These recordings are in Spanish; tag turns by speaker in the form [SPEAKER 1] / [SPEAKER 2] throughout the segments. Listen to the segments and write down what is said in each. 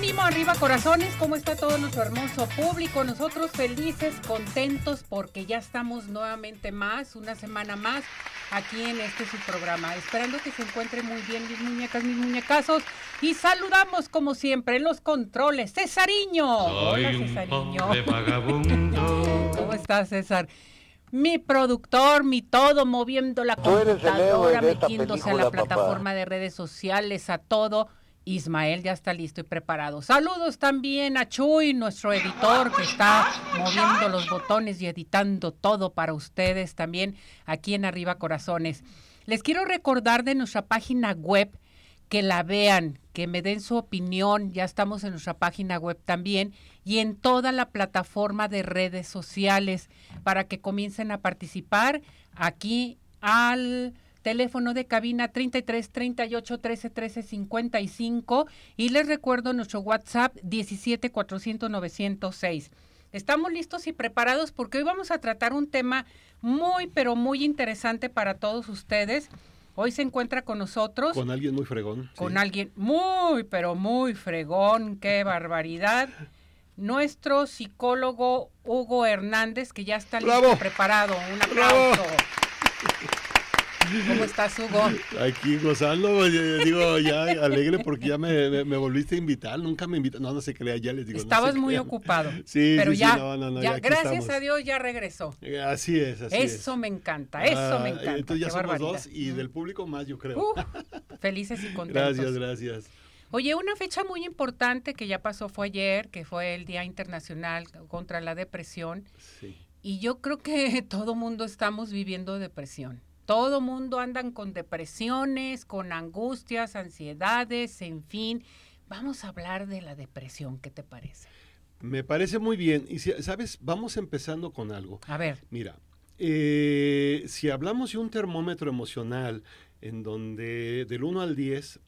[SPEAKER 1] Ánimo, arriba corazones, ¿cómo está todo nuestro hermoso público? Nosotros felices, contentos porque ya estamos nuevamente más, una semana más aquí en este su programa, esperando que se encuentren muy bien mis muñecas, mis muñecazos y saludamos como siempre en los controles, Cesariño. Hola Cesariño. ¿Cómo estás César? Mi productor, mi todo, moviendo la computadora, metiéndose a la plataforma de redes sociales, a todo Ismael ya está listo y preparado. Saludos también a Chuy, nuestro editor que está moviendo los botones y editando todo para ustedes también aquí en Arriba Corazones. Les quiero recordar de nuestra página web que la vean, que me den su opinión. Ya estamos en nuestra página web también y en toda la plataforma de redes sociales para que comiencen a participar aquí al teléfono de cabina 33 38 13 13 55 y les recuerdo nuestro WhatsApp 17 400 906. Estamos listos y preparados porque hoy vamos a tratar un tema muy pero muy interesante para todos ustedes. Hoy se encuentra con nosotros.
[SPEAKER 2] Con alguien muy fregón.
[SPEAKER 1] Con alguien muy, pero muy fregón. Qué barbaridad. Nuestro psicólogo Hugo Hernández, que ya está listo, preparado. Un aplauso. ¿Cómo estás, Hugo?
[SPEAKER 2] Aquí gozando, digo, ya alegre porque ya me, me, volviste a invitar, nunca me invitas, no, no se crea, ya les digo.
[SPEAKER 1] Estabas
[SPEAKER 2] no
[SPEAKER 1] muy ocupado.
[SPEAKER 2] Sí,
[SPEAKER 1] pero
[SPEAKER 2] sí,
[SPEAKER 1] ya,
[SPEAKER 2] sí, no, no, no,
[SPEAKER 1] ya,
[SPEAKER 2] ya
[SPEAKER 1] gracias
[SPEAKER 2] estamos.
[SPEAKER 1] a Dios ya regresó.
[SPEAKER 2] Así es, así es.
[SPEAKER 1] Eso me encanta, eso
[SPEAKER 2] Ah,
[SPEAKER 1] me encanta.
[SPEAKER 2] Entonces ya
[SPEAKER 1] qué
[SPEAKER 2] somos
[SPEAKER 1] barbaridad.
[SPEAKER 2] dos y del público más, yo creo.
[SPEAKER 1] Uh, felices y contentos.
[SPEAKER 2] gracias, gracias.
[SPEAKER 1] Oye, una fecha muy importante que ya pasó fue ayer, que fue el Día Internacional contra la Depresión.
[SPEAKER 2] Sí.
[SPEAKER 1] Y yo creo que todo mundo estamos viviendo depresión. Todo mundo andan con depresiones, con angustias, ansiedades, en fin. Vamos a hablar de la depresión, ¿qué te parece?
[SPEAKER 2] Me parece muy bien. Y si- sabes, vamos empezando con algo.
[SPEAKER 1] A ver,
[SPEAKER 2] Mira, eh, si hablamos de un termómetro emocional en donde del 1 al 10,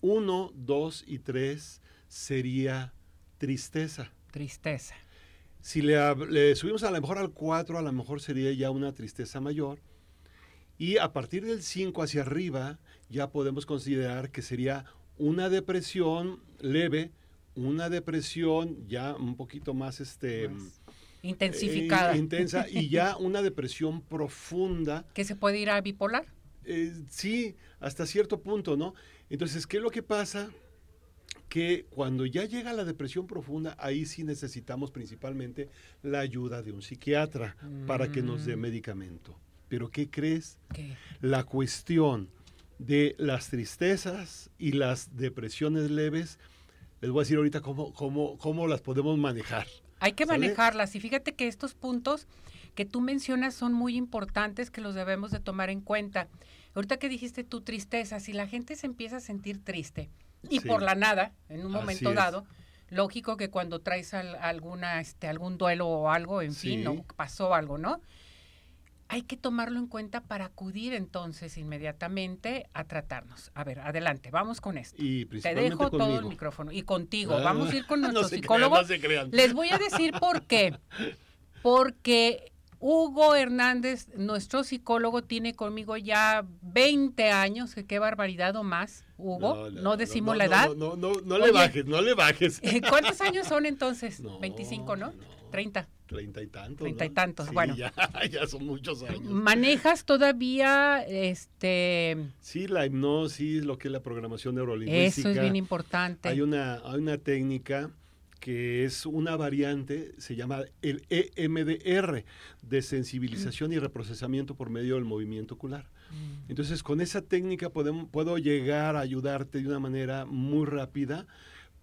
[SPEAKER 2] 1, 2 y 3 sería tristeza.
[SPEAKER 1] tristeza.
[SPEAKER 2] Si le, le subimos a lo mejor al 4, a lo mejor sería ya una tristeza mayor. Y a partir del 5 hacia arriba, ya podemos considerar que sería una depresión leve, una depresión ya un poquito más este,
[SPEAKER 1] Más intensificada.
[SPEAKER 2] eh, intensa y ya una depresión profunda.
[SPEAKER 1] ¿Que se puede ir a bipolar?
[SPEAKER 2] Eh, sí, hasta cierto punto, ¿no? Entonces, ¿qué es lo que pasa? Que cuando ya llega la depresión profunda, ahí sí necesitamos principalmente la ayuda de un psiquiatra para que nos dé
[SPEAKER 1] Mm.
[SPEAKER 2] medicamento. Pero ¿qué crees?
[SPEAKER 1] ¿Qué?
[SPEAKER 2] La cuestión de las tristezas y las depresiones leves, les voy a decir ahorita cómo, cómo, cómo las podemos manejar.
[SPEAKER 1] Hay que
[SPEAKER 2] ¿Sale?
[SPEAKER 1] manejarlas y fíjate que estos puntos que tú mencionas son muy importantes que los debemos de tomar en cuenta. Ahorita que dijiste tu tristeza, si la gente se empieza a sentir triste y
[SPEAKER 2] Sí.
[SPEAKER 1] por la nada, en un momento dado, lógico que cuando traes al- alguna, este, algún duelo o algo, en fin,
[SPEAKER 2] Sí.
[SPEAKER 1] o pasó algo, ¿no? Hay que tomarlo en cuenta para acudir entonces inmediatamente a tratarnos. A ver, adelante, vamos con esto.
[SPEAKER 2] Y
[SPEAKER 1] Te dejo todo el micrófono. Y contigo,
[SPEAKER 2] Ah,
[SPEAKER 1] vamos a ir con
[SPEAKER 2] no
[SPEAKER 1] nuestro
[SPEAKER 2] crean,
[SPEAKER 1] psicólogo.
[SPEAKER 2] no.
[SPEAKER 1] Les voy a decir por qué. Porque Hugo Hernández, nuestro psicólogo, tiene conmigo ya 20 años, que qué barbaridad o más, Hugo. No, decimos
[SPEAKER 2] no,
[SPEAKER 1] la edad.
[SPEAKER 2] No, no, no,
[SPEAKER 1] Oye.
[SPEAKER 2] le bajes, no le bajes.
[SPEAKER 1] ¿Cuántos años son entonces?
[SPEAKER 2] No,
[SPEAKER 1] 25, ¿no?
[SPEAKER 2] no.
[SPEAKER 1] 30.
[SPEAKER 2] Treinta y tantos.
[SPEAKER 1] Treinta y tantos,
[SPEAKER 2] Sí,
[SPEAKER 1] bueno.
[SPEAKER 2] Ya, ya son muchos años.
[SPEAKER 1] ¿Manejas todavía este
[SPEAKER 2] Sí, la hipnosis, lo que es la programación neurolingüística.
[SPEAKER 1] eso es bien importante?
[SPEAKER 2] Hay una, hay una técnica que es una variante, se llama el EMDR, de sensibilización y reprocesamiento por medio del movimiento ocular.
[SPEAKER 1] Mm.
[SPEAKER 2] Entonces, con esa técnica podemos, puedo llegar a ayudarte de una manera muy rápida,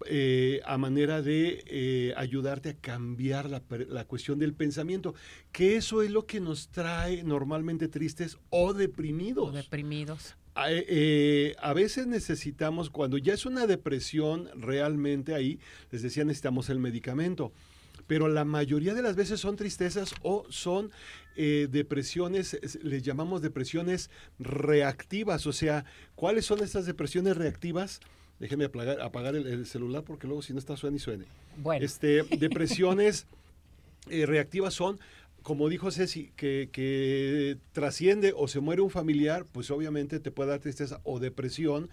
[SPEAKER 2] eh, a manera de eh, ayudarte a cambiar la, la cuestión del pensamiento, que eso es lo que nos trae normalmente tristes o deprimidos.
[SPEAKER 1] O deprimidos.
[SPEAKER 2] A, eh, a veces necesitamos, cuando ya es una depresión realmente ahí, les decía, necesitamos el medicamento. pero la mayoría de las veces son tristezas o son eh, depresiones, les llamamos depresiones reactivas, o sea, ¿cuáles son estas depresiones reactivas? Déjeme apagar, apagar el, celular porque luego si no está suena y suene.
[SPEAKER 1] Bueno.
[SPEAKER 2] Este, depresiones eh, reactivas son como dijo Ceci, que, que, trasciende o se muere un familiar, pues obviamente te puede dar tristeza o depresión,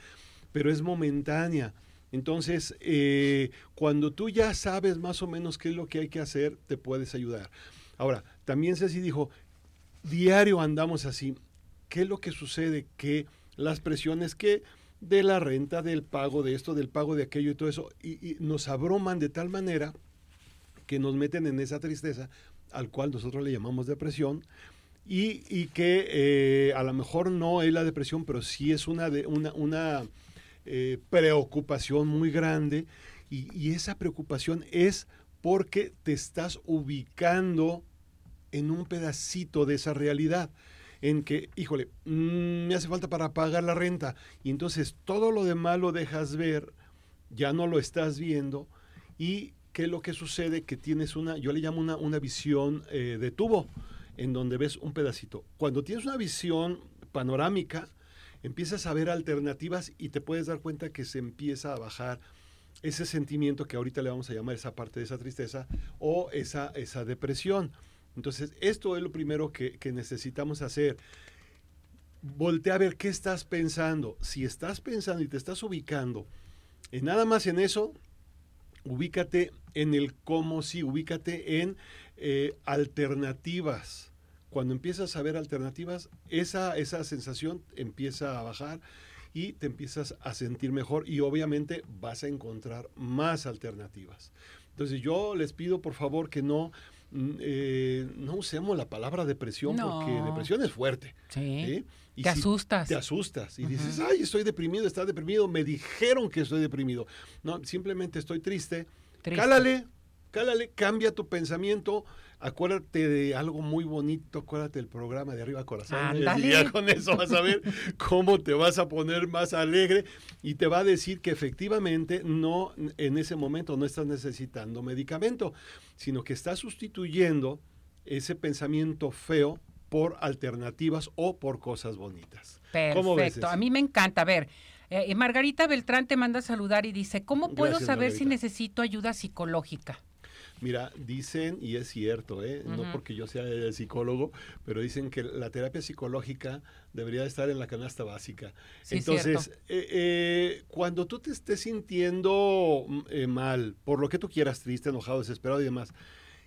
[SPEAKER 2] pero es momentánea. Entonces, eh, cuando tú ya sabes más o menos qué es lo que hay que hacer, te puedes ayudar. Ahora, también Ceci dijo, diario andamos así. ¿Qué es lo que sucede? Que las presiones que de la renta, del pago de esto, del pago de aquello y todo eso, y, nos abroman de tal manera que nos meten en esa tristeza, al cual nosotros le llamamos depresión, y, que eh, a lo mejor no es la depresión, pero sí es una, de, una, una eh, preocupación muy grande y, esa preocupación es porque te estás ubicando en un pedacito de esa realidad en que, híjole, mm, me hace falta para pagar la renta y entonces todo lo demás lo dejas ver, ya no lo estás viendo y qué es lo que sucede que tienes una, yo le llamo una, una visión eh, de tubo en donde ves un pedacito. Cuando tienes una visión panorámica, empiezas a ver alternativas y te puedes dar cuenta que se empieza a bajar ese sentimiento que ahorita le vamos a llamar esa parte de esa tristeza o esa, esa depresión. Entonces, esto es lo primero que, necesitamos hacer. Voltea a ver qué estás pensando. Si estás pensando y te estás ubicando en nada más en eso, ubícate en el cómo sí, ubícate en eh, alternativas cuando empiezas a ver alternativas, esa, esa sensación empieza a bajar y te empiezas a sentir mejor y obviamente vas a encontrar más alternativas. Entonces yo les pido por favor que no, eh, no usemos la palabra depresión porque depresión es fuerte.
[SPEAKER 1] Sí. Y te asustas.
[SPEAKER 2] Te asustas y dices, ay, estoy deprimido, está deprimido, me dijeron que estoy deprimido. No, simplemente estoy triste. triste. Cálale, cálale, cambia tu pensamiento acuérdate de algo muy bonito, acuérdate del programa de Arriba Corazón. Y ya con eso vas a ver cómo te vas a poner más alegre y te va a decir que efectivamente no en ese momento no estás necesitando medicamento, sino que estás sustituyendo ese pensamiento feo por alternativas o por cosas bonitas.
[SPEAKER 1] Perfecto, a mí me encanta. A ver, eh, Margarita Beltrán te manda a saludar y dice, ¿cómo puedo saber si necesito ayuda psicológica?
[SPEAKER 2] Mira, dicen, y es cierto, ¿eh? no porque yo sea psicólogo, pero dicen que la terapia psicológica debería estar en la canasta básica. Entonces, eh, eh, cuando tú te estés sintiendo mm, mal, por lo que tú quieras, triste, enojado, desesperado y demás,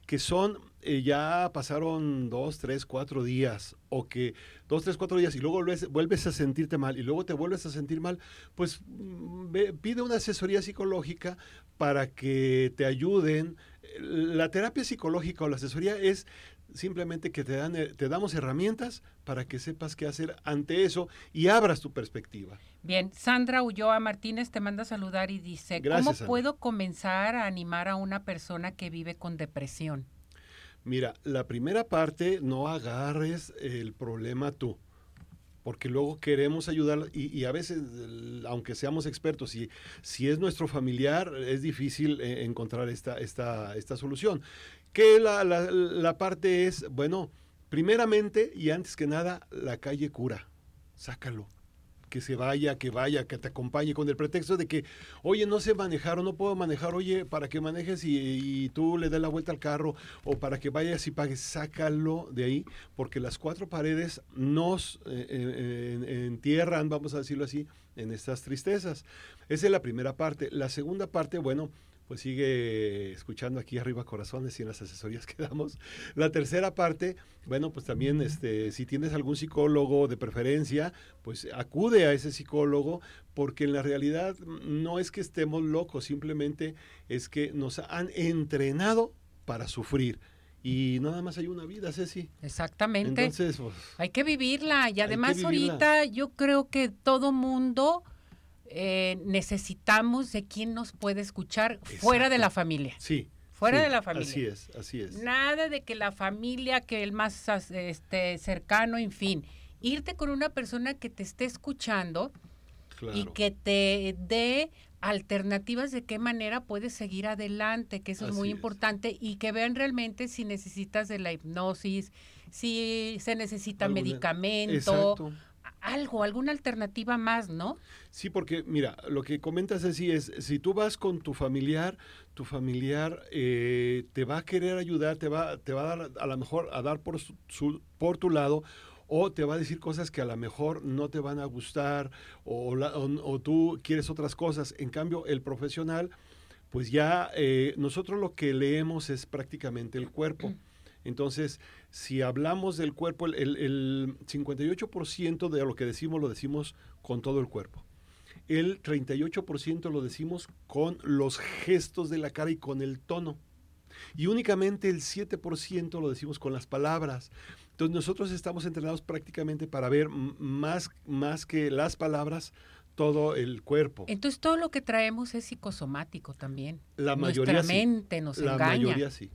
[SPEAKER 2] que son, ya pasaron dos, tres, cuatro días, o que dos, tres, cuatro días y luego vuelves, a sentirte mal y luego te vuelves a sentir mal, pues mm, pide una asesoría psicológica para que te ayuden la terapia psicológica o la asesoría es simplemente que te, dan, eh, te damos herramientas para que sepas qué hacer ante eso y abras tu perspectiva.
[SPEAKER 1] Bien, Sandra Ulloa Martínez te manda a saludar y dice, ¿cómo puedo comenzar a animar a una persona que vive con depresión?
[SPEAKER 2] Mira, la primera parte, no agarres el problema tú porque luego queremos ayudar y, a veces, aunque seamos expertos, y si es nuestro familiar, es difícil eh, encontrar esta, esta, esta solución. Que la, la, la parte es, bueno, primeramente y antes que nada, la calle cura, sácalo que se vaya, que vaya, que te acompañe con el pretexto de que, oye, no sé manejar o no puedo manejar, oye, para que manejes y, tú le des la vuelta al carro o para que vayas y pagues, sácalo de ahí, porque las cuatro paredes nos eh, eh, entierran, vamos a decirlo así, en estas tristezas. Esa es la primera parte. La segunda parte, bueno, pues sigue escuchando aquí arriba corazones y en las asesorías que damos. La tercera parte, bueno, pues también este, si tienes algún psicólogo de preferencia, pues acude a ese psicólogo, porque en la realidad no es que estemos locos, simplemente es que nos han entrenado para sufrir. Y nada más hay una vida, Ceci.
[SPEAKER 1] Exactamente. Entonces, pues, hay que vivirla. Y además ahorita yo creo que todo mundo eh, necesitamos de quien nos puede escuchar fuera de la familia.
[SPEAKER 2] Sí.
[SPEAKER 1] Fuera de la familia.
[SPEAKER 2] Así es, así es.
[SPEAKER 1] Nada de que la familia, que el más este, cercano, en fin. Irte con una persona que te esté escuchando y que te dé alternativas de qué manera puedes seguir adelante, que eso es muy importante, y que vean realmente si necesitas de la hipnosis, si se necesita medicamento, algo, alguna alternativa más, ¿no?
[SPEAKER 2] Sí, porque mira, lo que comentas así es, si tú vas con tu familiar, tu familiar eh, te va a querer ayudar, te va, te va a dar a lo mejor a dar por, su, por tu lado o te va a decir cosas que a lo mejor no te van a gustar o, o, tú quieres otras cosas. En cambio, el profesional, pues ya eh, nosotros lo que leemos es prácticamente el cuerpo. Entonces, si hablamos del cuerpo, el, el 58% de lo que decimos lo decimos con todo el cuerpo. El 38% lo decimos con los gestos de la cara y con el tono. Y únicamente el 7% lo decimos con las palabras. Entonces nosotros estamos entrenados prácticamente para ver más, más que las palabras, todo el cuerpo.
[SPEAKER 1] Entonces todo lo que traemos es psicosomático también.
[SPEAKER 2] La mayoría Nuestra
[SPEAKER 1] mente nos
[SPEAKER 2] la Mayoría sí.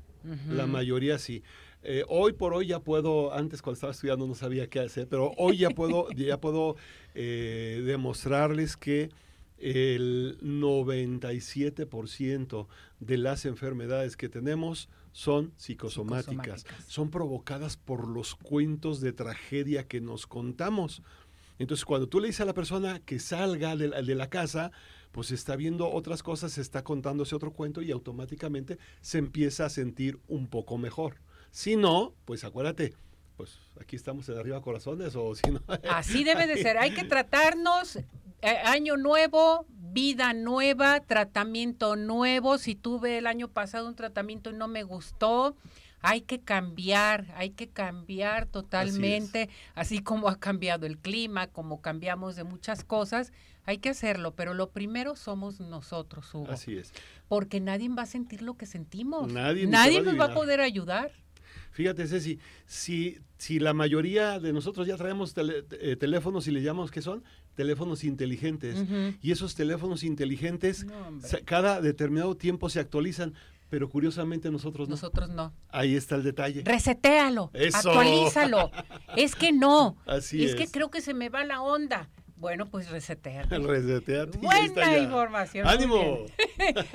[SPEAKER 2] La mayoría sí. Eh, hoy por hoy ya puedo, antes cuando estaba estudiando no sabía qué hacer, pero hoy ya puedo, ya puedo eh, demostrarles que el 97% de las enfermedades que tenemos son psicosomáticas. son provocadas por los cuentos de tragedia que nos contamos. Entonces, cuando tú le dices a la persona que salga de la, de la casa, pues está viendo otras cosas, está contándose otro cuento y automáticamente se empieza a sentir un poco mejor. Si no, pues acuérdate, pues aquí estamos en arriba corazones o si no.
[SPEAKER 1] Así debe de ser, hay que tratarnos eh, año nuevo, vida nueva, tratamiento nuevo. Si tuve el año pasado un tratamiento y no me gustó, hay que cambiar, hay que cambiar totalmente, así, como ha cambiado el clima, como cambiamos de muchas cosas, hay que hacerlo, pero lo primero somos nosotros, Hugo.
[SPEAKER 2] Así es.
[SPEAKER 1] Porque nadie va a sentir lo que sentimos. Nadie, nadie nos va a poder ayudar.
[SPEAKER 2] Fíjate, Ceci, si, si la mayoría de nosotros ya traemos eh, teléfonos y le llamamos, ¿qué son? Teléfonos inteligentes. Y esos teléfonos inteligentes, cada determinado tiempo se actualizan, pero curiosamente nosotros
[SPEAKER 1] no. Nosotros no.
[SPEAKER 2] Ahí está el detalle.
[SPEAKER 1] Resetéalo, actualízalo. es que no. Así es. Es que creo que se me va la onda. Bueno, pues resetear.
[SPEAKER 2] Resetear.
[SPEAKER 1] Buena información.
[SPEAKER 2] ¡Ánimo!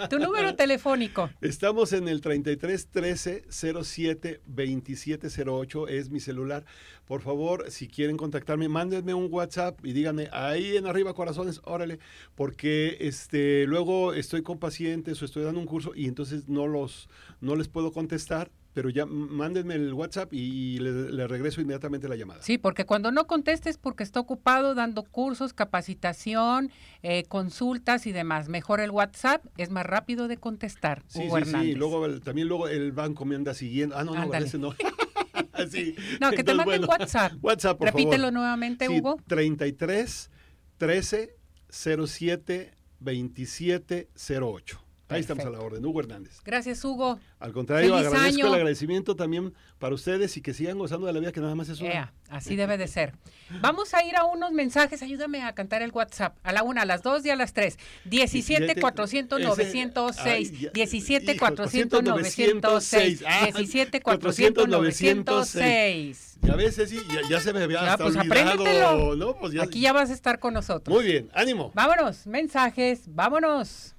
[SPEAKER 1] tu número telefónico.
[SPEAKER 2] Estamos en el 33 13 07 27 08, es mi celular. Por favor, si quieren contactarme, mándenme un WhatsApp y díganme ahí en arriba corazones, órale, porque este luego estoy con pacientes o estoy dando un curso y entonces no los no les puedo contestar pero ya mándenme el WhatsApp y le, regreso inmediatamente la llamada.
[SPEAKER 1] Sí, porque cuando no contestes porque está ocupado dando cursos, capacitación, eh, consultas y demás. Mejor el WhatsApp, es más rápido de contestar.
[SPEAKER 2] Sí, sí, sí. Luego, también luego el banco me anda siguiendo. Ah, no, no, ese no.
[SPEAKER 1] No, que te manden WhatsApp.
[SPEAKER 2] WhatsApp, por
[SPEAKER 1] Repítelo nuevamente, Hugo.
[SPEAKER 2] 33 13 07 27 08. Ahí estamos a la orden. Hugo Hernández.
[SPEAKER 1] Gracias, Hugo.
[SPEAKER 2] Al contrario, agradezco el agradecimiento también para ustedes y que sigan gozando de la vida que nada más es una.
[SPEAKER 1] así debe de ser. Vamos a ir a unos mensajes. Ayúdame a cantar el WhatsApp. A la una, a las dos y a las tres. 17 400 906. 17 400 906. 17 400 906.
[SPEAKER 2] Ya ves, sí, ya, se me había ya,
[SPEAKER 1] pues olvidado. ¿no? Pues ya. Aquí ya vas a estar con nosotros.
[SPEAKER 2] Muy bien, ánimo.
[SPEAKER 1] Vámonos, mensajes, vámonos.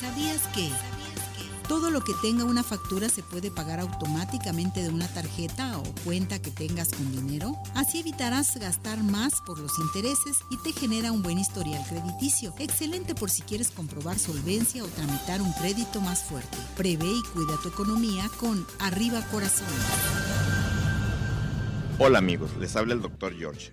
[SPEAKER 3] ¿Sabías que todo lo que tenga una factura se puede pagar automáticamente de una tarjeta o cuenta que tengas con dinero? Así evitarás gastar más por los intereses y te genera un buen historial crediticio. Excelente por si quieres comprobar solvencia o tramitar un crédito más fuerte. Prevé y cuida tu economía con Arriba Corazón.
[SPEAKER 4] Hola amigos, les habla el Dr. George.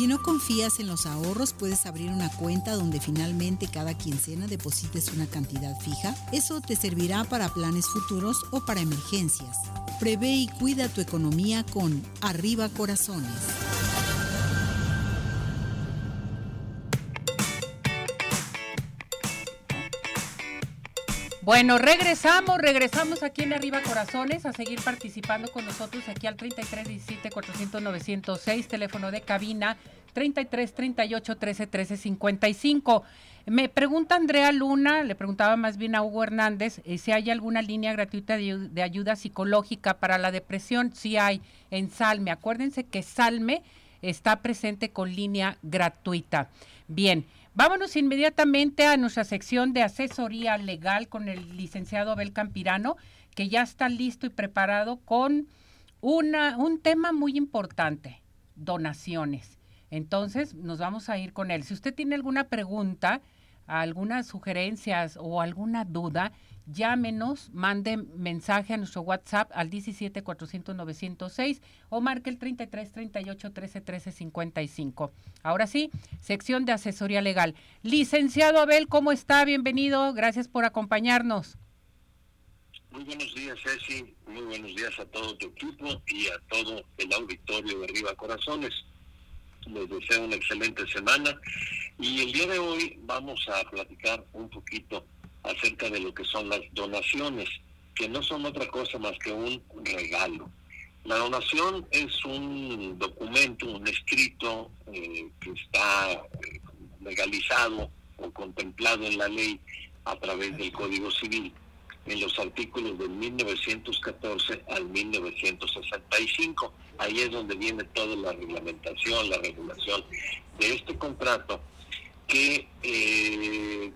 [SPEAKER 3] Si no confías en los ahorros, puedes abrir una cuenta donde finalmente cada quincena deposites una cantidad fija. Eso te servirá para planes futuros o para emergencias. Prevé y cuida tu economía con Arriba Corazones.
[SPEAKER 1] Bueno, regresamos, regresamos aquí en Arriba Corazones a seguir participando con nosotros aquí al 33 17 400 906, teléfono de cabina 33 38 13 13 55. Me pregunta Andrea Luna, le preguntaba más bien a Hugo Hernández, eh, si hay alguna línea gratuita de, de ayuda psicológica para la depresión. Sí hay en Salme. Acuérdense que Salme está presente con línea gratuita. Bien. Vámonos inmediatamente a nuestra sección de asesoría legal con el licenciado Abel Campirano, que ya está listo y preparado con una, un tema muy importante, donaciones. Entonces, nos vamos a ir con él. Si usted tiene alguna pregunta, algunas sugerencias o alguna duda, llámenos, mande mensaje a nuestro WhatsApp al 17 400 906 o marque el 33 38 13 13 55. Ahora sí, sección de asesoría legal. Licenciado Abel, ¿cómo está? Bienvenido, gracias por acompañarnos.
[SPEAKER 5] Muy buenos días, Ceci. Muy buenos días a todo tu equipo y a todo el auditorio de Arriba Corazones. Les deseo una excelente semana y el día de hoy vamos a platicar un poquito acerca de lo que son las donaciones, que no son otra cosa más que un regalo. La donación es un documento, un escrito eh, que está eh, legalizado o contemplado en la ley a través del Código Civil en los artículos de 1914 al 1965. Ahí es donde viene toda la reglamentación, la regulación de este contrato que eh,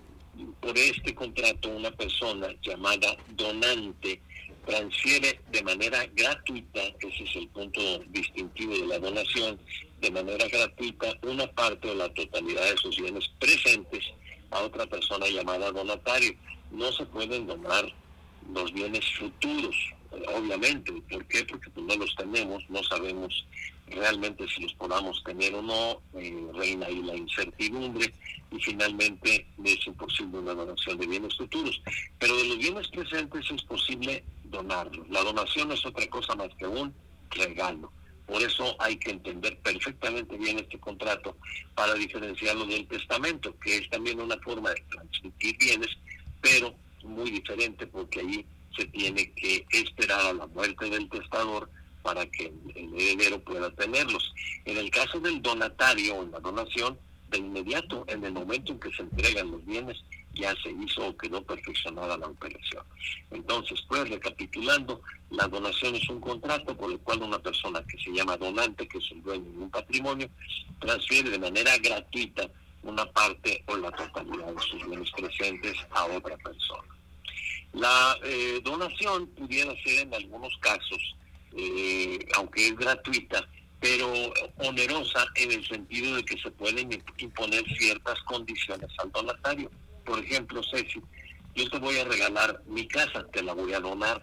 [SPEAKER 5] por este contrato una persona llamada donante transfiere de manera gratuita, ese es el punto distintivo de la donación, de manera gratuita una parte o la totalidad de sus bienes presentes a otra persona llamada donatario. No se pueden donar los bienes futuros, obviamente. ¿Por qué? Porque pues, no los tenemos, no sabemos realmente si los podamos tener o no, eh, reina ahí la incertidumbre y finalmente es imposible una donación de bienes futuros. Pero de los bienes presentes es posible donarlos. La donación es otra cosa más que un regalo. Por eso hay que entender perfectamente bien este contrato para diferenciarlo del testamento, que es también una forma de transmitir bienes, pero muy diferente porque ahí se tiene que esperar a la muerte del testador para que el heredero pueda tenerlos. En el caso del donatario o la donación, de inmediato, en el momento en que se entregan los bienes, ya se hizo o quedó perfeccionada la operación. Entonces, pues recapitulando, la donación es un contrato por el cual una persona que se llama donante, que es el dueño de un patrimonio, transfiere de manera gratuita una parte o la totalidad de sus bienes presentes a otra persona. La eh, donación pudiera ser en algunos casos eh, aunque es gratuita, pero onerosa en el sentido de que se pueden imponer ciertas condiciones al donatario. Por ejemplo, Ceci, yo te voy a regalar mi casa, te la voy a donar,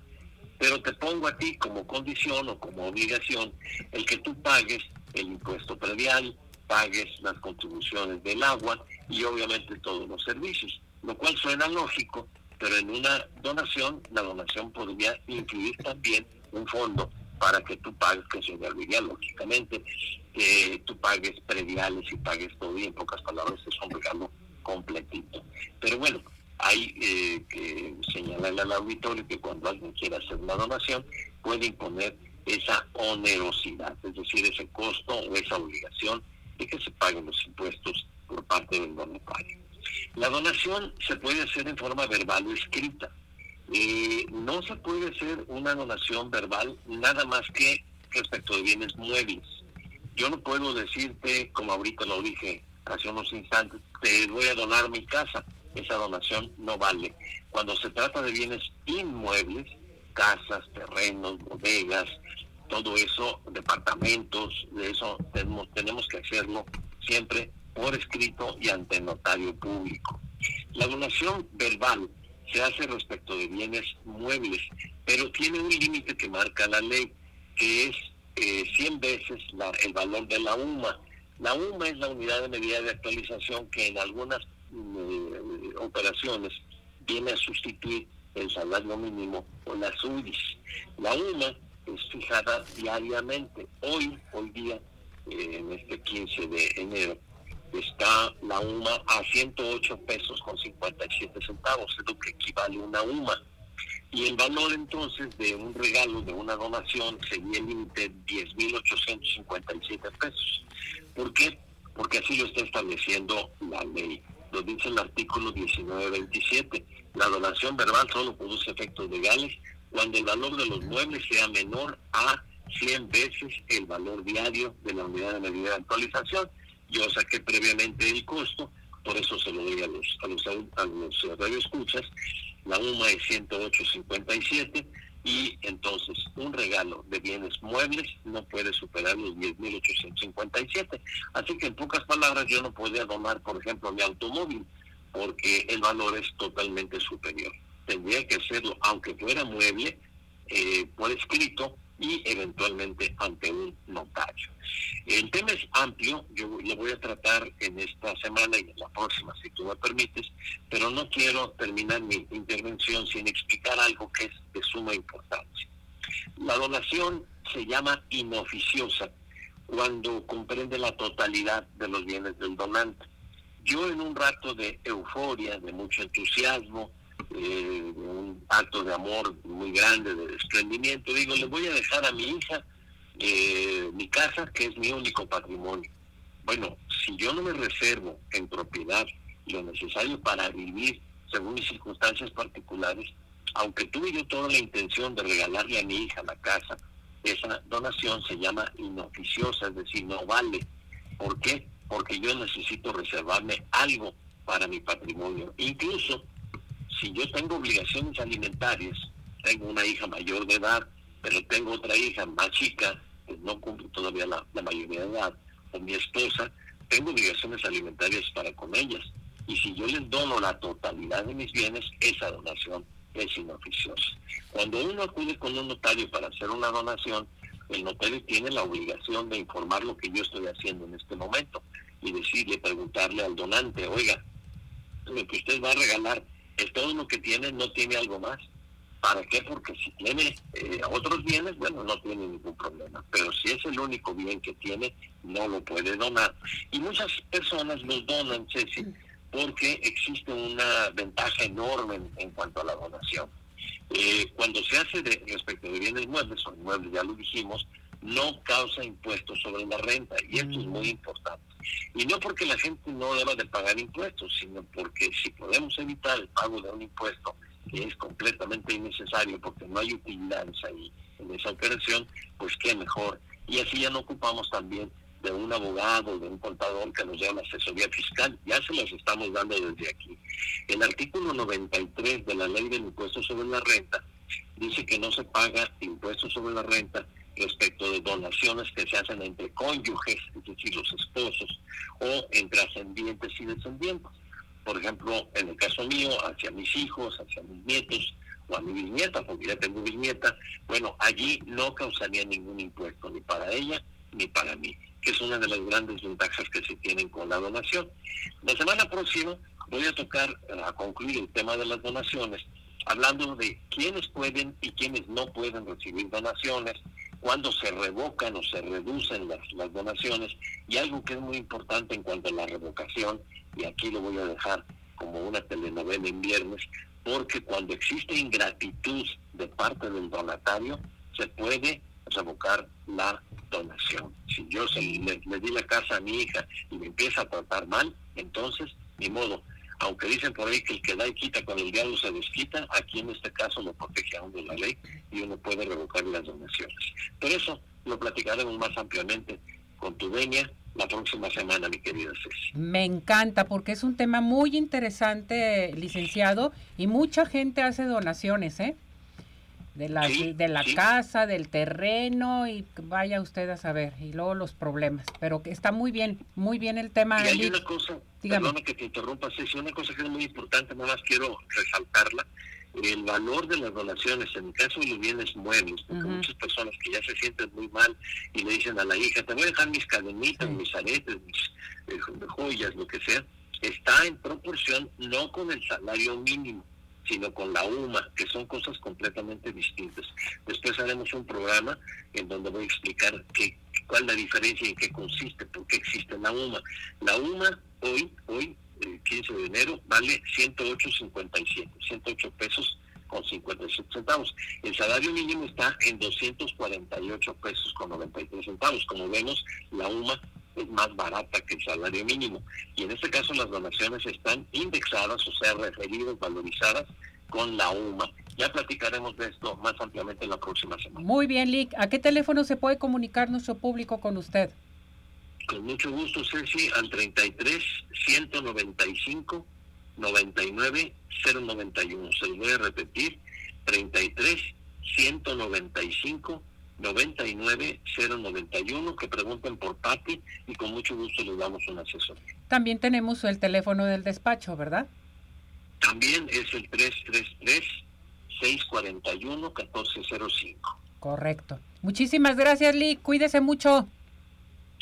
[SPEAKER 5] pero te pongo a ti como condición o como obligación el que tú pagues el impuesto predial, pagues las contribuciones del agua y obviamente todos los servicios, lo cual suena lógico, pero en una donación, la donación podría incluir también un fondo para que tú pagues, que se debería lógicamente, que tú pagues prediales y pagues todo y en pocas palabras es un regalo completito. Pero bueno, hay eh, que señalarle al auditorio que cuando alguien quiera hacer una donación puede imponer esa onerosidad, es decir, ese costo o esa obligación de que se paguen los impuestos por parte del donatario. La donación se puede hacer en forma verbal o escrita. Eh, no se puede hacer una donación verbal nada más que respecto de bienes muebles. Yo no puedo decirte, como ahorita lo dije hace unos instantes, te voy a donar mi casa. Esa donación no vale. Cuando se trata de bienes inmuebles, casas, terrenos, bodegas, todo eso, departamentos, de eso tenemos, tenemos que hacerlo siempre por escrito y ante notario público. La donación verbal se hace respecto de bienes muebles, pero tiene un límite que marca la ley, que es eh, 100 veces el valor de la UMA. La UMA es la unidad de medida de actualización que en algunas eh, operaciones viene a sustituir el salario mínimo o la SUDIS. La UMA es fijada diariamente. Hoy, hoy día, eh, en este 15 de enero, está la UMA a 108 pesos con 57 centavos, es lo que equivale a una UMA. Y el valor entonces de un regalo, de una donación, sería el límite de 10.857 pesos. ¿Por qué? Porque así lo está estableciendo la ley. Lo dice el artículo 1927. La donación verbal solo produce efectos legales cuando el valor de los muebles sea menor a 100 veces el valor diario de la unidad de medida de actualización yo saqué previamente el costo, por eso se lo doy a los, a los, a los radioescuchas. La UMA es 108.57 y entonces un regalo de bienes muebles no puede superar los 10.857. Así que en pocas palabras yo no podría donar, por ejemplo, mi automóvil porque el valor es totalmente superior. Tendría que hacerlo, aunque fuera mueble, eh, por escrito y eventualmente ante un notario. El tema es amplio, yo lo voy a tratar en esta semana y en la próxima, si tú me permites, pero no quiero terminar mi intervención sin explicar algo que es de suma importancia. La donación se llama inoficiosa cuando comprende la totalidad de los bienes del donante. Yo en un rato de euforia, de mucho entusiasmo, eh, un acto de amor muy grande, de desprendimiento. Digo, le voy a dejar a mi hija eh, mi casa, que es mi único patrimonio. Bueno, si yo no me reservo en propiedad lo necesario para vivir según mis circunstancias particulares, aunque tuve yo toda la intención de regalarle a mi hija la casa, esa donación se llama inoficiosa, es decir, no vale. ¿Por qué? Porque yo necesito reservarme algo para mi patrimonio. Incluso si yo tengo obligaciones alimentarias, tengo una hija mayor de edad, pero tengo otra hija más chica, que no cumple todavía la, mayoría de edad, o mi esposa, tengo obligaciones alimentarias para con ellas. Y si yo les dono la totalidad de mis bienes, esa donación es inoficiosa. Cuando uno acude con un notario para hacer una donación, el notario tiene la obligación de informar lo que yo estoy haciendo en este momento y decirle, preguntarle al donante, oiga, lo que usted va a regalar todo lo que tiene, no tiene algo más. ¿Para qué? Porque si tiene eh, otros bienes, bueno, no tiene ningún problema. Pero si es el único bien que tiene, no lo puede donar. Y muchas personas los donan, Ceci, porque existe una ventaja enorme en, cuanto a la donación. Eh, cuando se hace de, respecto de bienes muebles, o inmuebles, ya lo dijimos, no causa impuestos sobre la renta. Y esto es muy importante. Y no porque la gente no deba de pagar impuestos, sino porque si podemos evitar el pago de un impuesto que es completamente innecesario porque no hay utilidades ahí en esa operación, pues qué mejor. Y así ya no ocupamos también de un abogado, de un contador que nos dé una asesoría fiscal. Ya se los estamos dando desde aquí. El artículo 93 de la ley del impuesto sobre la renta dice que no se paga impuesto sobre la renta respecto de donaciones que se hacen entre cónyuges, es decir, los esposos, o entre ascendientes y descendientes. Por ejemplo, en el caso mío, hacia mis hijos, hacia mis nietos, o a mi bisnieta, porque ya tengo bisnieta, bueno, allí no causaría ningún impuesto, ni para ella, ni para mí, que es una de las grandes ventajas que se tienen con la donación. La semana próxima voy a tocar, a concluir el tema de las donaciones, hablando de quiénes pueden y quiénes no pueden recibir donaciones, cuando se revocan o se reducen las, donaciones y algo que es muy importante en cuanto a la revocación, y aquí lo voy a dejar como una telenovela en viernes, porque cuando existe ingratitud de parte del donatario, se puede revocar la donación. Si yo se, le di la casa a mi hija y me empieza a tratar mal, entonces, ni modo, aunque dicen por ahí que el que da y quita con el diablo se desquita, aquí en este caso lo protege a uno la ley y uno puede revocar las donaciones. Pero eso lo platicaremos más ampliamente con tu dueña la próxima semana, mi querida Ceci.
[SPEAKER 1] Me encanta porque es un tema muy interesante, licenciado, y mucha gente hace donaciones, ¿eh? De la,
[SPEAKER 5] Sí,
[SPEAKER 1] de la
[SPEAKER 5] sí.
[SPEAKER 1] casa, del terreno, y vaya usted a saber, y luego los problemas. Pero que está muy bien, muy bien el tema.
[SPEAKER 5] Y hay una cosa, perdona que te interrumpa, Ceci, una cosa que es muy importante, nada más quiero resaltarla, el valor de las donaciones, en el caso de los bienes muebles, porque muchas personas que ya se sienten muy mal y le dicen a la hija, te voy a dejar mis cadenitas, mis aretes, mis eh, joyas, lo que sea, está en proporción no con el salario mínimo, sino con la UMA, que son cosas completamente distintas. Después haremos un programa en donde voy a explicar qué, cuál es la diferencia y en qué consiste, por qué existe la UMA. La UMA hoy, hoy, el 15 de enero, vale 108.57, 108 pesos con 57 centavos. El salario mínimo está en 248 pesos con 93 centavos. Como vemos, la UMA es más barata que el salario mínimo. Y en este caso las donaciones están indexadas, o sea, referidas, valorizadas con la UMA. Ya platicaremos de esto más ampliamente la próxima semana.
[SPEAKER 1] Muy bien, Lick. ¿A qué teléfono se puede comunicar nuestro público con usted?
[SPEAKER 5] Con mucho gusto, Ceci, al 33 195 99 091. Se lo voy a repetir, 33 195 99 091. Que pregunten por Pati y con mucho gusto les damos un asesor.
[SPEAKER 1] También tenemos el teléfono del despacho, ¿verdad?
[SPEAKER 5] También es el 333 641 1405.
[SPEAKER 1] Correcto. Muchísimas gracias, Lick. Cuídese mucho.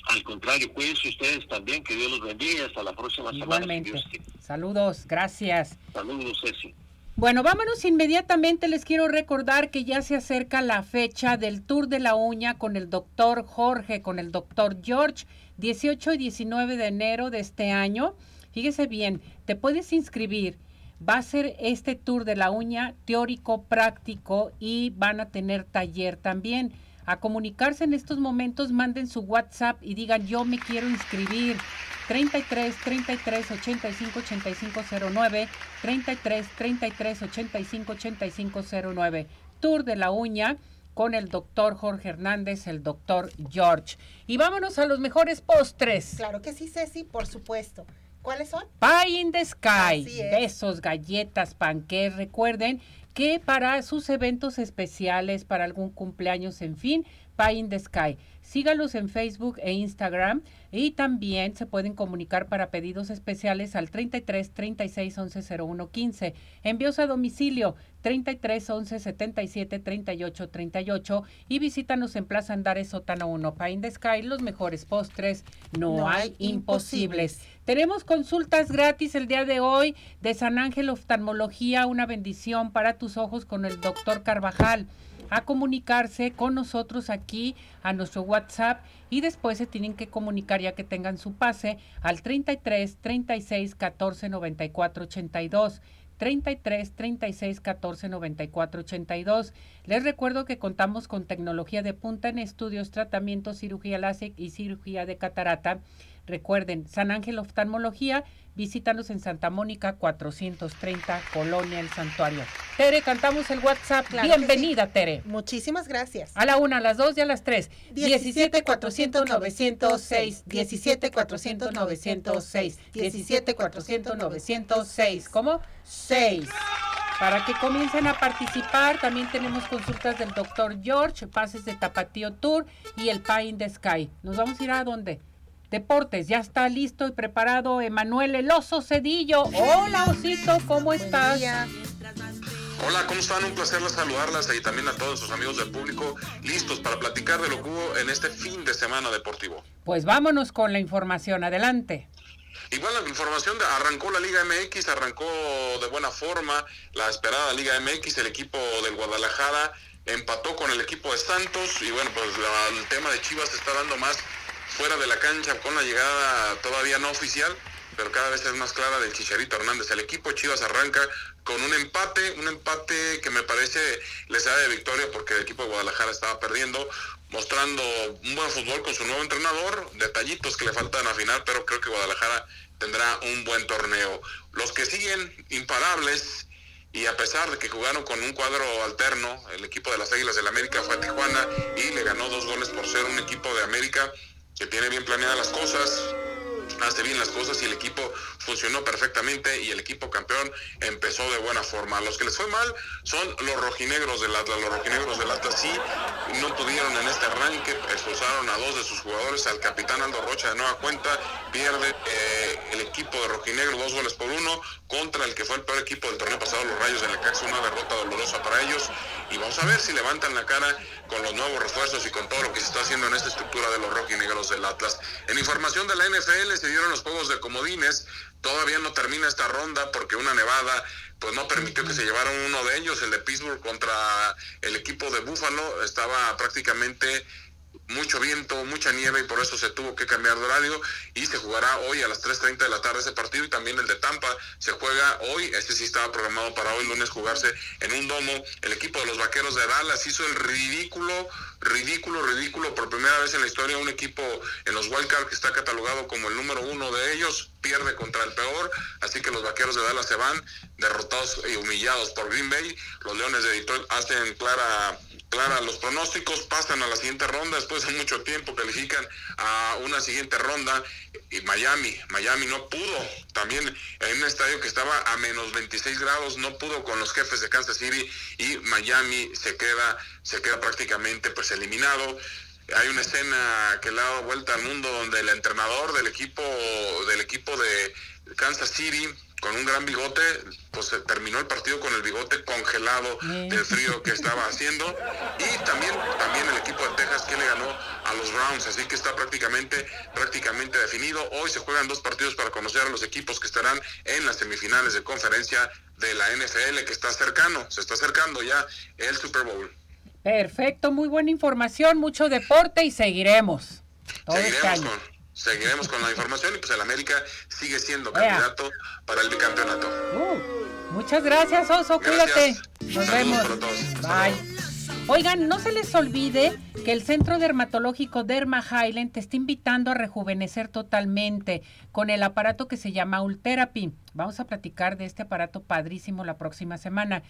[SPEAKER 5] Al contrario, cuídense ustedes también, que Dios los bendiga y hasta la próxima semana.
[SPEAKER 1] Igualmente. Saludos. Gracias.
[SPEAKER 5] Saludos, Ceci.
[SPEAKER 1] Bueno, vámonos inmediatamente. Les quiero recordar que ya se acerca la fecha del Tour de la Uña con el doctor Jorge, con el doctor George, 18 y 19 de enero de este año. Fíjese bien, te puedes inscribir. Va a ser este Tour de la Uña teórico, práctico y van a tener taller también. A comunicarse en estos momentos, manden su WhatsApp y digan yo me quiero inscribir. 33 33 85 85 09 33 33 85 85 09 Tour de la uña con el doctor Jorge Hernández, el doctor George. Y vámonos a los mejores postres.
[SPEAKER 6] Claro que sí, Ceci, por supuesto. ¿Cuáles son?
[SPEAKER 1] Pie in the Sky,
[SPEAKER 6] es.
[SPEAKER 1] besos, galletas, panqués. Recuerden que para sus eventos especiales, para algún cumpleaños, en fin, Pie in the Sky. Sígalos en Facebook e Instagram y también se pueden comunicar para pedidos especiales al 33 36 11 01 15. Envíos a domicilio 33 11 77 38 38 y visítanos en Plaza Andares Sótano 1. Pie in the Sky, los mejores postres, no,
[SPEAKER 6] No
[SPEAKER 1] hay imposibles. Tenemos consultas gratis el día de hoy de San Ángel Oftalmología, una bendición para tus ojos con el doctor Carvajal. A comunicarse con nosotros aquí a nuestro WhatsApp y después se tienen que comunicar ya que tengan su pase al 33 36 14 94 82. 33 36 14 94 82. Les recuerdo que contamos con tecnología de punta en estudios, tratamientos, cirugía láser y cirugía de catarata. Recuerden, San Ángel Oftalmología, visítanos en Santa Mónica 430, Colonia El Santuario. Tere, cantamos el WhatsApp.
[SPEAKER 6] Claro
[SPEAKER 1] Bienvenida, Tere.
[SPEAKER 6] Muchísimas gracias.
[SPEAKER 1] A la una, a las dos y a las tres.
[SPEAKER 6] 17 400 906, 17 400 906, 17 400 906.
[SPEAKER 1] ¿Cómo? 6. Para que comiencen a participar, también tenemos consultas del doctor George, pases de Tapatío Tour y el Pie in the Sky. ¿Nos vamos a ir a dónde? Deportes, ya está listo y preparado Emanuel El Oso Cedillo. Hola, Osito, ¿cómo estás?
[SPEAKER 7] Hola, ¿cómo están? Un placer saludarlas y también a todos sus amigos del público, listos para platicar de lo que hubo en este fin de semana deportivo.
[SPEAKER 1] Pues vámonos con la información, adelante.
[SPEAKER 7] Igual la información de, arrancó la Liga MX, arrancó de buena forma la esperada Liga MX, el equipo del Guadalajara empató con el equipo de Santos y bueno, pues el tema de Chivas se está dando más fuera de la cancha con la llegada todavía no oficial, pero cada vez es más clara del Chicharito Hernández. El equipo Chivas arranca con un empate, un empate que me parece les da de victoria porque el equipo de Guadalajara estaba perdiendo, mostrando un buen fútbol con su nuevo entrenador, detallitos que le faltan afinar, pero creo que Guadalajara tendrá un buen torneo. Los que siguen imparables y a pesar de que jugaron con un cuadro alterno, el equipo de las Águilas del América fue a Tijuana y le ganó dos goles por ser un equipo de América que tiene bien planeadas las cosas, hace bien las cosas y el equipo funcionó perfectamente y el equipo campeón empezó de buena forma. Los que les fue mal son los rojinegros del Atlas. Los rojinegros del Atlas sí no pudieron en este arranque, expulsaron a dos de sus jugadores, al capitán Aldo Rocha de nueva cuenta, pierde eh, el equipo de rojinegro dos goles por uno contra el que fue el peor equipo del torneo pasado, los Rayos de la Caxa, una derrota dolorosa para ellos. Y vamos a ver si levantan la cara con los nuevos refuerzos y con todo lo que se está haciendo en esta estructura de los rojinegros del Atlas. En información de la NFL se dieron los juegos de comodines, todavía no termina esta ronda porque una nevada pues no permitió que se llevaran uno de ellos, el de Pittsburgh contra el equipo de Buffalo, estaba prácticamente mucho viento, mucha nieve y por eso se tuvo que cambiar de horario y se jugará hoy a las 3.30 de la tarde ese partido y también el de Tampa. Se juega hoy, este sí estaba programado para hoy lunes jugarse en un domo, el equipo de los Vaqueros de Dallas hizo el ridículo, ridículo, ridículo por primera vez en la historia. Un equipo en los Wildcard que está catalogado como el número uno de ellos, pierde contra el peor, así que los Vaqueros de Dallas se van derrotados y humillados por Green Bay, los Leones de Detroit hacen clara Clara, los pronósticos pasan a la siguiente ronda, después de mucho tiempo califican a una siguiente ronda y Miami, Miami no pudo, también en un estadio que estaba a menos 26 grados, no pudo con los jefes de Kansas City y Miami se queda, se queda prácticamente pues eliminado. Hay una escena que le ha dado vuelta al mundo donde el entrenador del equipo, del equipo de Kansas City con un gran bigote, pues terminó el partido con el bigote congelado del frío que estaba haciendo y también también el equipo de Texas que le ganó a los Browns, así que está prácticamente prácticamente definido. Hoy se juegan dos partidos para conocer a los equipos que estarán en las semifinales de conferencia de la NFL que está cercano, se está acercando ya el Super Bowl.
[SPEAKER 1] Perfecto, muy buena información, mucho deporte y seguiremos.
[SPEAKER 7] seguiremos con seguiremos con la información y pues el América sigue siendo candidato para el bicampeonato.
[SPEAKER 1] Uh, muchas gracias, Oso, cuídate. Nos vemos. Bye. Oigan, no se les olvide que el Centro Dermatológico Derma Highland te está invitando a rejuvenecer totalmente con el aparato que se llama Ultherapy. Vamos a platicar de este aparato padrísimo la próxima semana.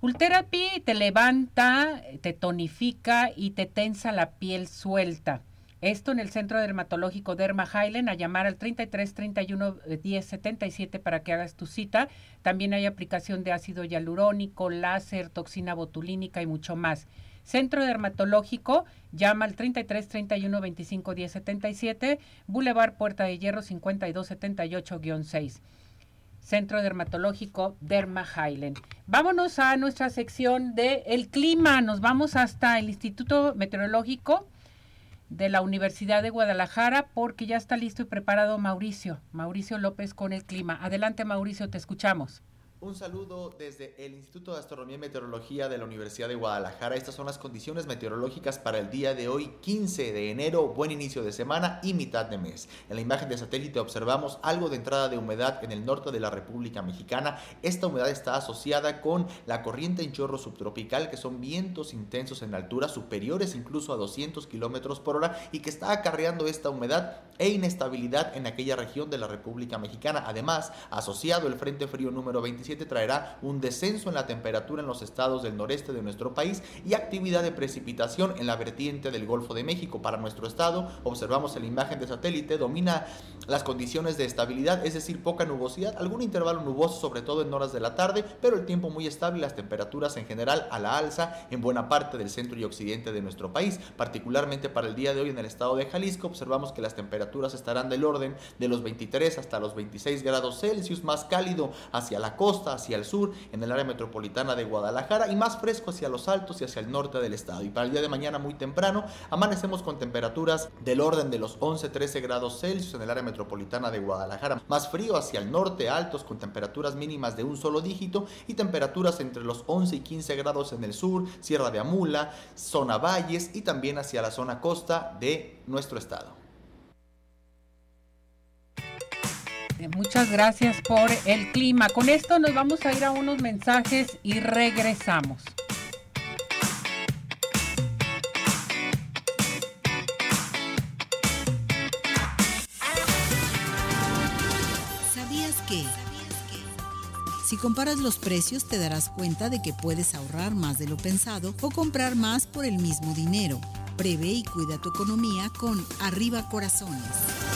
[SPEAKER 1] Ultherapy te levanta, te tonifica y te tensa la piel suelta. Esto en el Centro Dermatológico Derma Highland, a llamar al 33 31 10 77 para que hagas tu cita. También hay aplicación de ácido hialurónico, láser, toxina botulínica y mucho más. Centro Dermatológico, llama al 33 31 25 10 77, Boulevard Puerta de Hierro 52 78-6. Centro Dermatológico Derma Highland. Vámonos a nuestra sección de el clima. Nos vamos hasta el Instituto Meteorológico de la Universidad de Guadalajara porque ya está listo y preparado Mauricio, Mauricio López con el clima. Adelante Mauricio, te escuchamos.
[SPEAKER 8] Un saludo desde el Instituto de Astronomía y Meteorología de la Universidad de Guadalajara. Estas son las condiciones meteorológicas para el día de hoy, 15 de enero, buen inicio de semana y mitad de mes. En la imagen de satélite observamos algo de entrada de humedad en el norte de la República Mexicana. Esta humedad está asociada con la corriente en chorro subtropical, que son vientos intensos en altura, superiores incluso a 200 kilómetros por hora, y que está acarreando esta humedad e inestabilidad en aquella región de la República Mexicana. Además, asociado el Frente Frío número 27 traerá un descenso en la temperatura en los estados del noreste de nuestro país y actividad de precipitación en la vertiente del Golfo de México. Para nuestro estado, observamos en la imagen de satélite, domina las condiciones de estabilidad, es decir, poca nubosidad, algún intervalo nuboso sobre todo en horas de la tarde, pero el tiempo muy estable y las temperaturas en general a la alza en buena parte del centro y occidente de nuestro país, particularmente para el día de hoy en el estado de Jalisco, observamos que las temperaturas estarán del orden de los 23 hasta los 26 grados Celsius, más cálido hacia la costa hacia el sur, en el área metropolitana de Guadalajara y más fresco hacia los altos y hacia el norte del estado. Y para el día de mañana muy temprano amanecemos con temperaturas del orden de los 11-13 grados Celsius en el área metropolitana de Guadalajara, más frío hacia el norte, altos con temperaturas mínimas de un solo dígito y temperaturas entre los 11 y 15 grados en el sur, Sierra de Amula, zona valles y también hacia la zona costa de nuestro estado.
[SPEAKER 1] Muchas gracias por el clima. Con esto nos vamos a ir a unos mensajes y regresamos.
[SPEAKER 3] ¿Sabías que? Si comparas los precios te darás cuenta de que puedes ahorrar más de lo pensado o comprar más por el mismo dinero. Prevé y cuida tu economía con Arriba Corazones.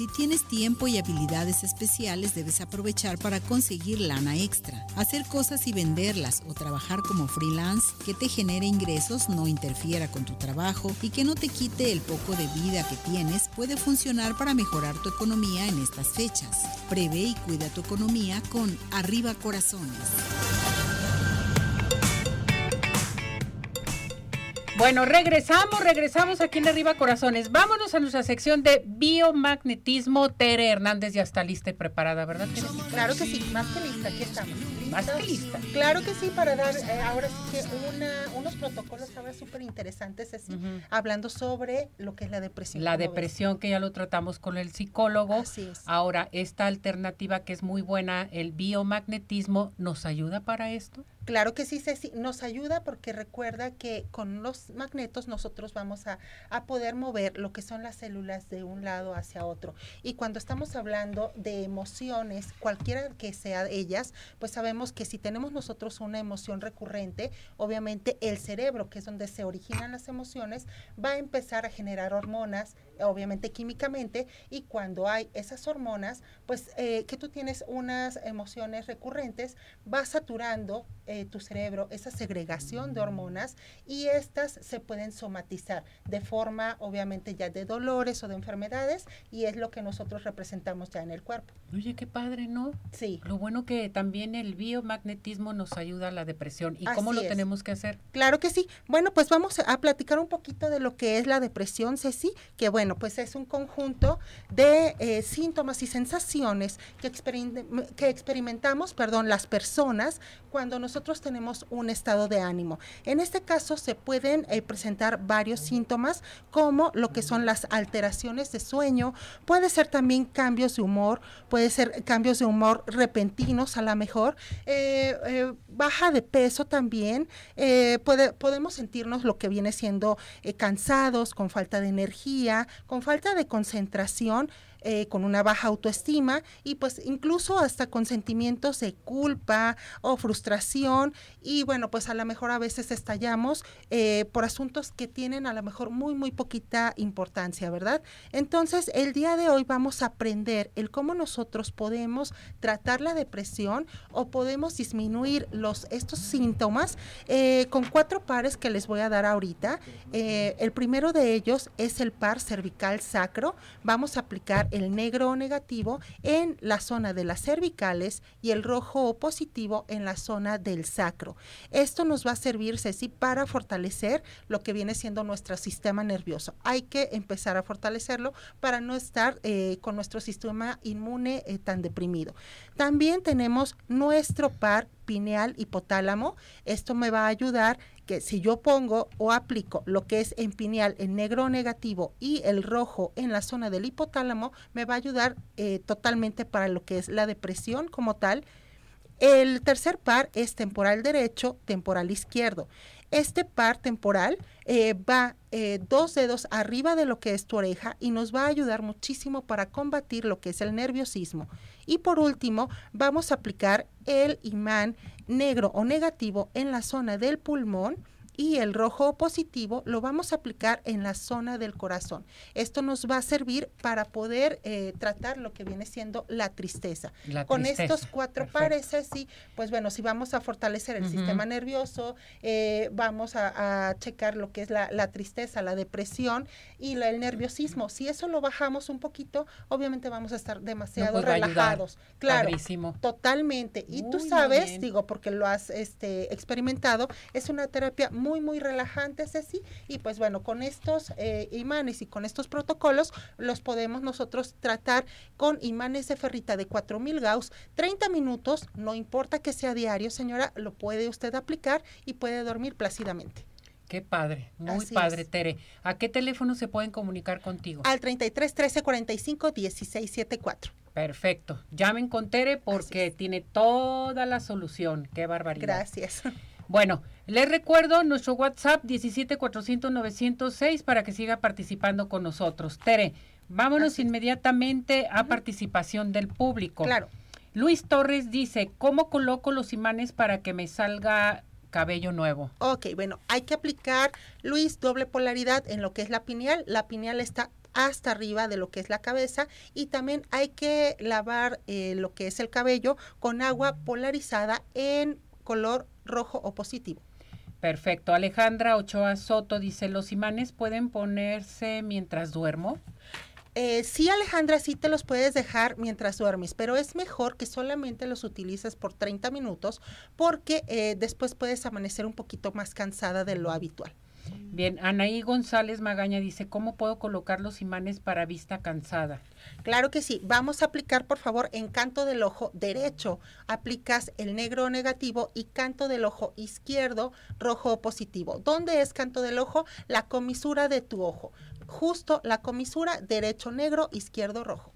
[SPEAKER 3] Si tienes tiempo y habilidades especiales, debes aprovechar para conseguir lana extra, hacer cosas y venderlas o trabajar como freelance que te genere ingresos, no interfiera con tu trabajo y que no te quite el poco de vida que tienes, puede funcionar para mejorar tu economía en estas fechas. Prevé y cuida tu economía con Arriba Corazones.
[SPEAKER 1] Bueno, regresamos, regresamos aquí en Arriba Corazones. Vámonos a nuestra sección de biomagnetismo. Tere Hernández ya está lista y preparada, ¿verdad? Tere?
[SPEAKER 6] Claro que sí, más que lista, aquí estamos.
[SPEAKER 1] Más que lista.
[SPEAKER 6] Claro que sí, para dar eh, ahora sí que una, unos protocolos ahora súper interesantes, así, hablando sobre lo que es la depresión.
[SPEAKER 1] La depresión que ya lo tratamos con el psicólogo.
[SPEAKER 6] Así es.
[SPEAKER 1] Ahora, esta alternativa que es muy buena, el biomagnetismo, ¿nos ayuda para esto?
[SPEAKER 6] Claro que sí, Ceci, nos ayuda porque recuerda que con los magnetos nosotros vamos a, a poder mover lo que son las células de un lado hacia otro. Y cuando estamos hablando de emociones, cualquiera que sea ellas, pues sabemos que si tenemos nosotros una emoción recurrente, obviamente el cerebro, que es donde se originan las emociones, va a empezar a generar hormonas, obviamente químicamente, y cuando hay esas hormonas, pues eh, que tú tienes unas emociones recurrentes, va saturando eh, tu cerebro esa segregación de hormonas y estas se pueden somatizar de forma obviamente ya de dolores o de enfermedades y es lo que nosotros representamos ya en el cuerpo.
[SPEAKER 1] Oye, qué padre, ¿no?
[SPEAKER 6] Sí.
[SPEAKER 1] Lo bueno que también el biomagnetismo nos ayuda a la depresión. ¿Y cómo
[SPEAKER 6] Así
[SPEAKER 1] lo
[SPEAKER 6] es.
[SPEAKER 1] tenemos que hacer?
[SPEAKER 6] Claro que sí. Bueno, pues vamos a platicar un poquito de lo que es la depresión, Ceci, que bueno, pues es un conjunto de eh, síntomas y sensaciones que, que experimentamos, perdón, las personas cuando nosotros tenemos un estado de ánimo. En este caso se pueden eh, presentar varios síntomas como lo que son las alteraciones de sueño, puede ser también cambios de humor, puede ser cambios de humor repentinos a lo mejor, eh, baja de peso también, podemos sentirnos lo que viene siendo cansados, con falta de energía, con falta de concentración, eh, con una baja autoestima y pues incluso hasta con sentimientos de culpa o frustración y bueno pues a lo mejor a veces estallamos eh, por asuntos que tienen a lo mejor muy muy poquita importancia, ¿verdad? Entonces el día de hoy vamos a aprender el cómo nosotros podemos tratar la depresión o podemos disminuir los, estos síntomas eh, con cuatro pares que les voy a dar ahorita. El primero de ellos es el par cervical sacro. Vamos a aplicar el negro o negativo en la zona de las cervicales y el rojo o positivo en la zona del sacro. Esto nos va a servir, Ceci, para fortalecer lo que viene siendo nuestro sistema nervioso. Hay que empezar a fortalecerlo para no estar eh, con nuestro sistema inmune eh, tan deprimido. También tenemos nuestro par pineal hipotálamo. Esto me va a ayudar que si yo pongo o aplico lo que es en pineal en negro negativo y el rojo en la zona del hipotálamo, me va a ayudar eh, totalmente para lo que es la depresión como tal. El tercer par es temporal derecho, temporal izquierdo. Este par temporal eh, va eh, dos dedos arriba de lo que es tu oreja y nos va a ayudar muchísimo para combatir lo que es el nerviosismo. Y por último, vamos a aplicar el imán negro o negativo en la zona del pulmón y el rojo positivo lo vamos a aplicar en la zona del corazón. Esto nos va a servir para poder eh, tratar lo que viene siendo la tristeza. Con estos cuatro pares, sí, pues bueno, si vamos a fortalecer el sistema nervioso, eh, vamos a, checar lo que es la, tristeza, la depresión y el nerviosismo. Si eso lo bajamos un poquito, obviamente vamos a estar demasiado pues relajados. Claro, totalmente. Y tú sabes, digo, porque lo has este, experimentado, es una terapia muy muy, muy relajante, Ceci. Y pues bueno, con estos eh, imanes y con estos protocolos los podemos nosotros tratar con imanes de ferrita de 4000 Gauss, 30 minutos, no importa que sea diario, señora, lo puede usted aplicar y puede dormir plácidamente.
[SPEAKER 1] Qué padre, muy padre, Tere. ¿A qué teléfono se pueden comunicar contigo?
[SPEAKER 6] Al 33 13 45 16 74.
[SPEAKER 1] Perfecto. Llamen con Tere porque tiene toda la solución. Qué barbaridad.
[SPEAKER 6] Gracias.
[SPEAKER 1] Bueno, les recuerdo nuestro WhatsApp 17400906 para que siga participando con nosotros. Tere, vámonos inmediatamente a participación del público.
[SPEAKER 6] Claro.
[SPEAKER 1] Luis Torres dice, ¿cómo coloco los imanes para que me salga cabello nuevo?
[SPEAKER 6] Ok, bueno, hay que aplicar, Luis, doble polaridad en lo que es la pineal. La pineal está hasta arriba de lo que es la cabeza y también hay que lavar eh, lo que es el cabello con agua polarizada en color rojo o positivo.
[SPEAKER 1] Perfecto. Alejandra Ochoa Soto dice, ¿los imanes pueden ponerse mientras duermo?
[SPEAKER 6] Eh, sí, Alejandra, sí te los puedes dejar mientras duermes, pero es mejor que solamente los utilices por 30 minutos porque eh, después puedes amanecer un poquito más cansada de lo habitual.
[SPEAKER 1] Bien, Anaí González Magaña dice, ¿cómo puedo colocar los imanes para vista cansada?
[SPEAKER 6] Claro que sí. Vamos a aplicar, por favor, en canto del ojo derecho. Aplicas el negro negativo y canto del ojo izquierdo, rojo positivo. ¿Dónde es canto del ojo? La comisura de tu ojo. Justo la comisura derecho negro, izquierdo rojo.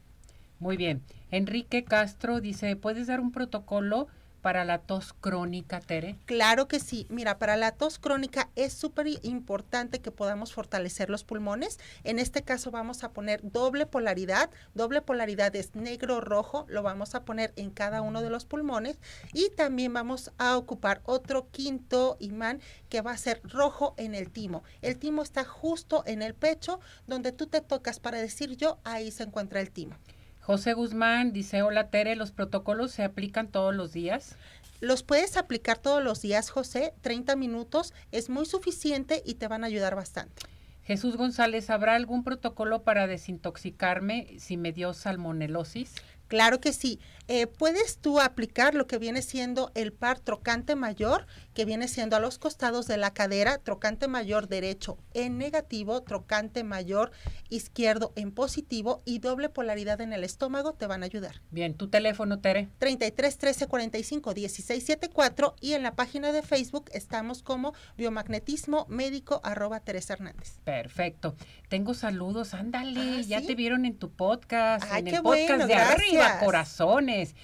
[SPEAKER 1] Muy bien. Enrique Castro dice, ¿puedes dar un protocolo? Para la tos crónica, Tere?
[SPEAKER 6] Claro que sí. Mira, para la tos crónica es súper importante que podamos fortalecer los pulmones. En este caso vamos a poner doble polaridad. Doble polaridad es negro-rojo. Lo vamos a poner en cada uno de los pulmones. Y también vamos a ocupar otro quinto imán que va a ser rojo en el timo. El timo está justo en el pecho, donde tú te tocas para decir yo, ahí se encuentra el timo.
[SPEAKER 1] José Guzmán dice, hola Tere, ¿los protocolos se aplican todos los días?
[SPEAKER 6] Los puedes aplicar todos los días, José, 30 minutos es muy suficiente y te van a ayudar bastante.
[SPEAKER 1] Jesús González, ¿habrá algún protocolo para desintoxicarme si me dio salmonelosis?
[SPEAKER 6] Claro que sí. Eh, puedes tú aplicar lo que viene siendo el par trocante mayor, que viene siendo a los costados de la cadera, trocante mayor derecho en negativo, trocante mayor izquierdo en positivo y doble polaridad en el estómago te van a ayudar.
[SPEAKER 1] Bien, tu teléfono, Tere.
[SPEAKER 6] 33 13 45 16 74 y en la página de Facebook estamos como biomagnetismo médico arroba Teresa Hernández.
[SPEAKER 1] Perfecto. Tengo saludos, ándale, ah, ya te vieron en tu podcast, en el podcast de arriba, corazones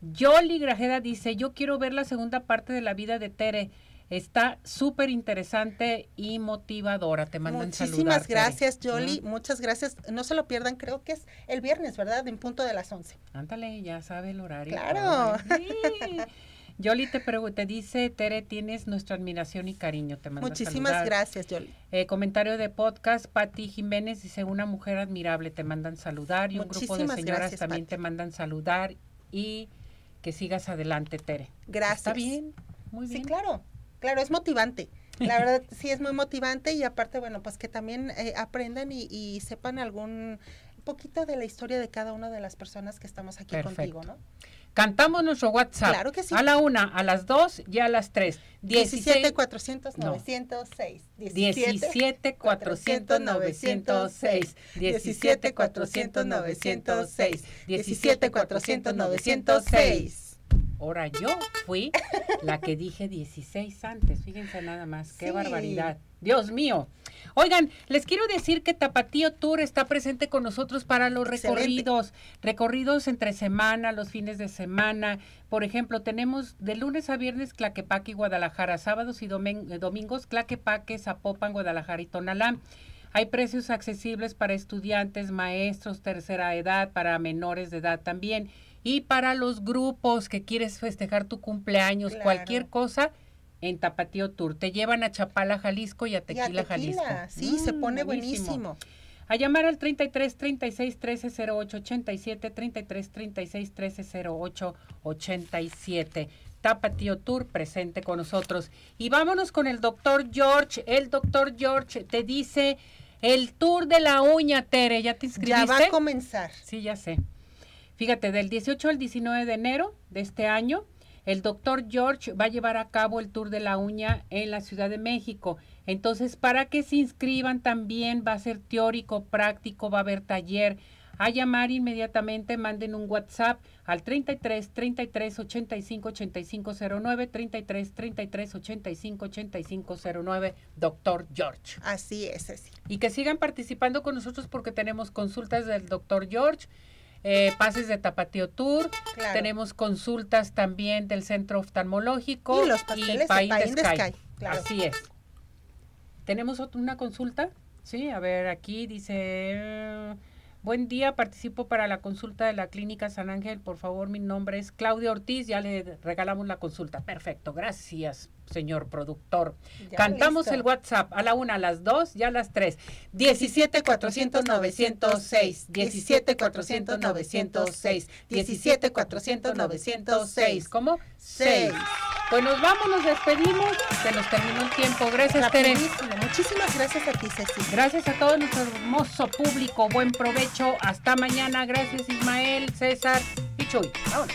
[SPEAKER 1] Yoli Grajeda dice, yo quiero ver la segunda parte de la vida de Tere. Está súper interesante y motivadora. Te mandan
[SPEAKER 6] Muchísimas gracias, Yoli. Muchas gracias. No se lo pierdan, creo que es el viernes, ¿verdad? En punto de las 11.
[SPEAKER 1] Ándale, ya sabe el horario.
[SPEAKER 6] Claro.
[SPEAKER 1] Yoli te, te dice, Tere, tienes nuestra admiración y cariño. Te mando
[SPEAKER 6] Muchísimas gracias, Yoli.
[SPEAKER 1] Eh, comentario de podcast, Patti Jiménez dice, una mujer admirable, te mandan saludar. Y un grupo de señoras también te mandan saludar y que sigas adelante, Tere.
[SPEAKER 6] Gracias.
[SPEAKER 1] ¿Está bien? Muy bien.
[SPEAKER 6] Sí, claro, claro, es motivante. La verdad sí es muy motivante y aparte, bueno, pues que también eh, aprendan y, sepan algún poquito de la historia de cada una de las personas que estamos aquí contigo, ¿no?
[SPEAKER 1] Cantamos nuestro WhatsApp.
[SPEAKER 6] Claro que sí.
[SPEAKER 1] A la una, a las dos y a las tres.
[SPEAKER 6] 17 400 906.
[SPEAKER 1] 17 400 906. 17 400 906. 17 400 906. Ahora yo fui la que dije 16 antes. Fíjense nada más. Qué barbaridad. Dios mío. Oigan, les quiero decir que Tapatío Tour está presente con nosotros para los
[SPEAKER 6] Excelente.
[SPEAKER 1] recorridos, recorridos entre semana, los fines de semana. Por ejemplo, tenemos de lunes a viernes Claquepaque y Guadalajara, sábados y eh, domingos Claquepaque, Zapopan, Guadalajara y Tonalá. Hay precios accesibles para estudiantes, maestros, tercera edad, para menores de edad también. Y para los grupos que quieres festejar tu cumpleaños,
[SPEAKER 6] Claro.
[SPEAKER 1] cualquier cosa, en Tapatío Tour. Te llevan a Chapala, Jalisco y a
[SPEAKER 6] Y a
[SPEAKER 1] Tequila, Jalisco.
[SPEAKER 6] Sí, se
[SPEAKER 1] Mm,
[SPEAKER 6] pone buenísimo.
[SPEAKER 1] A llamar al 33 36 13 08 87, 33 36 13 08 87. Tapatío Tour presente con nosotros. Y vámonos con el doctor George. El doctor George te dice el tour de la uña, Tere. ¿Ya te inscribiste?
[SPEAKER 6] Ya va a comenzar.
[SPEAKER 1] Sí, ya sé. Fíjate, del 18 al 19 de enero de este año, el doctor George va a llevar a cabo el tour de la uña en la Ciudad de México. Entonces, para que se inscriban también va a ser teórico, práctico, va a haber taller. A llamar inmediatamente, manden un WhatsApp al 33 33 85 85 09, 33 33 85 85 09, doctor George.
[SPEAKER 6] Así es, así.
[SPEAKER 1] Y que sigan participando con nosotros porque tenemos consultas del doctor George, eh, pases de Tapatío Tour,
[SPEAKER 6] Claro.
[SPEAKER 1] tenemos consultas también del centro oftalmológico
[SPEAKER 6] Y los pasteles de
[SPEAKER 1] Sky.
[SPEAKER 6] Sky, claro.
[SPEAKER 1] Así es. ¿Tenemos una consulta? Sí, a ver, aquí dice, buen día, participo para la consulta de la Clínica San Ángel, por favor, mi nombre es Claudia Ortiz, ya le regalamos la consulta. Perfecto, gracias, señor productor.
[SPEAKER 6] Ya
[SPEAKER 1] Cantamos
[SPEAKER 6] listo.
[SPEAKER 1] el WhatsApp a la una, a las dos y a las tres. 17 400 906, 17 400 906, 17 400 906. ¿Cómo?
[SPEAKER 6] Seis.
[SPEAKER 1] 6. Pues nos vamos, nos despedimos. Se nos terminó el tiempo. Gracias, Tere.
[SPEAKER 6] Rapidísimo. Muchísimas gracias a ti, Ceci.
[SPEAKER 1] Gracias a todo nuestro hermoso público. Buen provecho. Hasta mañana. Gracias, Ismael, César y Chuy. Vámonos.